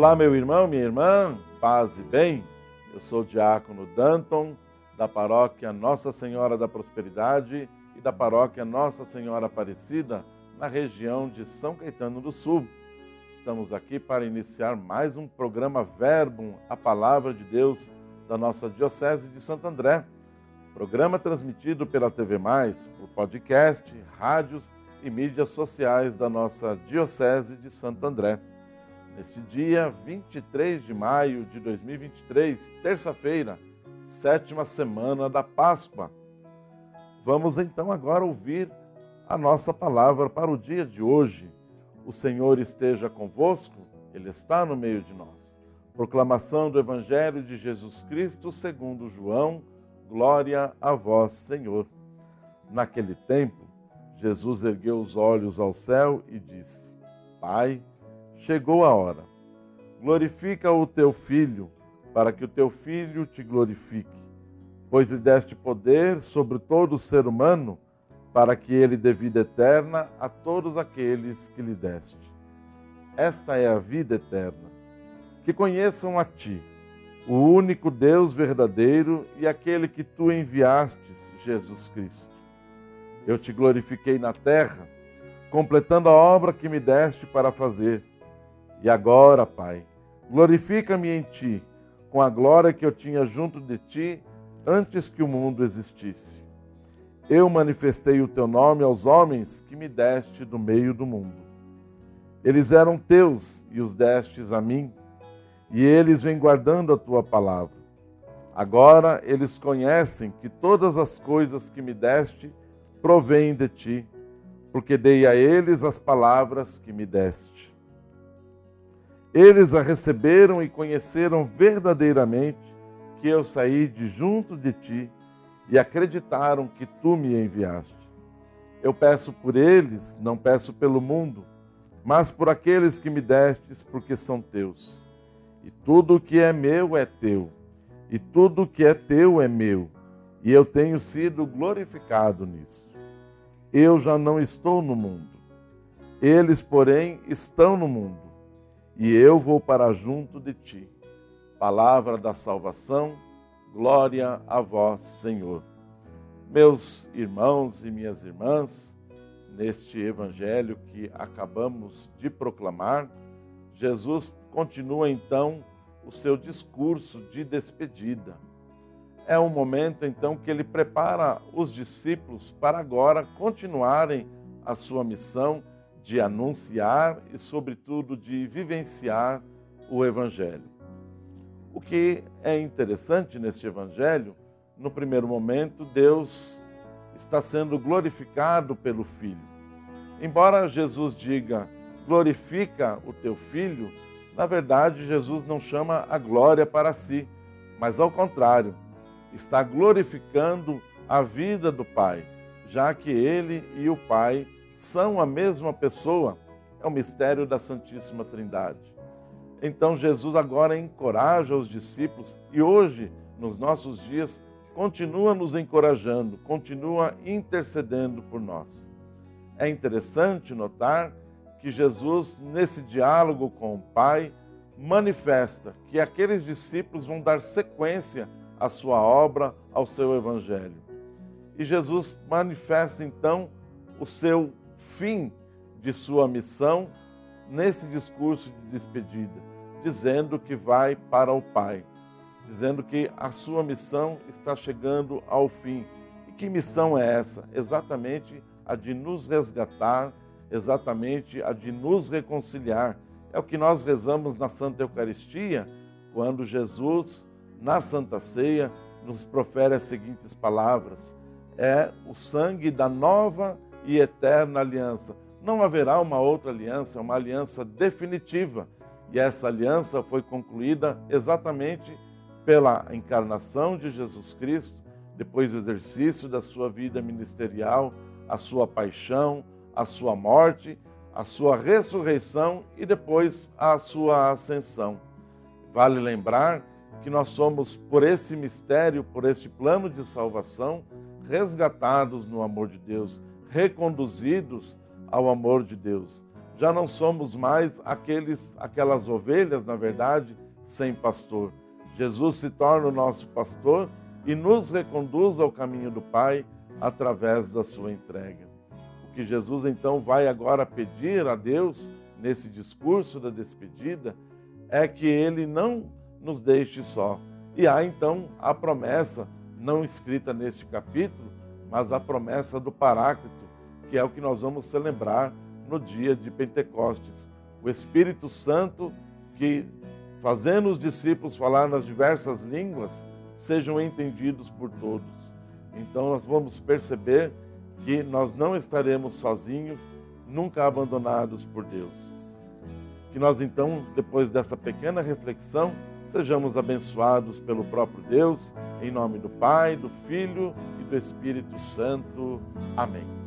Olá, meu irmão, minha irmã, paz e bem. Eu sou o diácono Danton, da paróquia Nossa Senhora da Prosperidade e da paróquia Nossa Senhora Aparecida, na região de São Caetano do Sul. Estamos aqui para iniciar mais um programa Verbum, a Palavra de Deus da nossa Diocese de Santo André. Programa transmitido pela TV Mais, por podcast, rádios e mídias sociais da nossa Diocese de Santo André. Neste dia 23 de maio de 2023, terça-feira, sétima semana da Páscoa. Vamos então agora ouvir a nossa palavra para o dia de hoje. O Senhor esteja convosco, Ele está no meio de nós. Proclamação do Evangelho de Jesus Cristo segundo João. Glória a vós, Senhor. Naquele tempo, Jesus ergueu os olhos ao céu e disse: Pai, chegou a hora. Glorifica o teu filho, para que o teu filho te glorifique, pois lhe deste poder sobre todo ser humano, para que ele dê vida eterna a todos aqueles que lhe deste. Esta é a vida eterna, que conheçam a ti, o único Deus verdadeiro e aquele que tu enviastes, Jesus Cristo. Eu te glorifiquei na terra, completando a obra que me deste para fazer e agora, Pai, glorifica-me em Ti, com a glória que eu tinha junto de Ti antes que o mundo existisse. Eu manifestei o Teu nome aos homens que me deste do meio do mundo. Eles eram Teus e os destes a mim, e eles vêm guardando a Tua palavra. Agora eles conhecem que todas as coisas que me deste provêm de Ti, porque dei a eles as palavras que me deste. Eles a receberam e conheceram verdadeiramente que eu saí de junto de ti e acreditaram que tu me enviaste. Eu peço por eles, não peço pelo mundo, mas por aqueles que me destes, porque são teus. E tudo o que é meu é teu, e tudo o que é teu é meu, e eu tenho sido glorificado nisso. Eu já não estou no mundo, eles, porém, estão no mundo e eu vou para junto de ti. Palavra da salvação, glória a vós, Senhor. Meus irmãos e minhas irmãs, neste evangelho que acabamos de proclamar, Jesus continua então o seu discurso de despedida. É um momento então que ele prepara os discípulos para agora continuarem a sua missão de anunciar e, sobretudo, de vivenciar o Evangelho. O que é interessante neste Evangelho, no primeiro momento, Deus está sendo glorificado pelo Filho. Embora Jesus diga, glorifica o teu Filho, na verdade, Jesus não chama a glória para si, mas ao contrário, está glorificando a vida do Pai, já que ele e o Pai são a mesma pessoa, é o mistério da Santíssima Trindade. Então Jesus agora encoraja os discípulos e hoje, nos nossos dias, continua nos encorajando, continua intercedendo por nós. É interessante notar que Jesus, nesse diálogo com o Pai, manifesta que aqueles discípulos vão dar sequência à sua obra, ao seu evangelho. E Jesus manifesta então o seu fim de sua missão nesse discurso de despedida, dizendo que vai para o Pai, dizendo que a sua missão está chegando ao fim. E que missão é essa? Exatamente a de nos resgatar, exatamente a de nos reconciliar. É o que nós rezamos na Santa Eucaristia, quando Jesus, na Santa Ceia, nos profere as seguintes palavras: é o sangue da nova e eterna aliança. Não haverá uma outra aliança, uma aliança definitiva. E essa aliança foi concluída exatamente pela encarnação de Jesus Cristo, depois do exercício da sua vida ministerial, a sua paixão, a sua morte, a sua ressurreição e depois a sua ascensão. Vale lembrar que nós somos, por esse mistério, por este plano de salvação, resgatados no amor de Deus reconduzidos ao amor de Deus. já não somos mais aqueles, aquelas ovelhas, na verdade, sem pastor. Jesus se torna o nosso pastor e nos reconduz ao caminho do Pai através da sua entrega. O que Jesus então vai agora pedir a Deus nesse discurso da despedida é que ele não nos deixe só. E há então a promessa, não escrita neste capítulo, mas a promessa do Paráclito, que é o que nós vamos celebrar no dia de Pentecostes. O Espírito Santo que, fazendo os discípulos falar nas diversas línguas, sejam entendidos por todos. Então nós vamos perceber que nós não estaremos sozinhos, nunca abandonados por Deus. Que nós então, depois dessa pequena reflexão, sejamos abençoados pelo próprio Deus, em nome do Pai, do Filho e do Espírito Santo. Amém.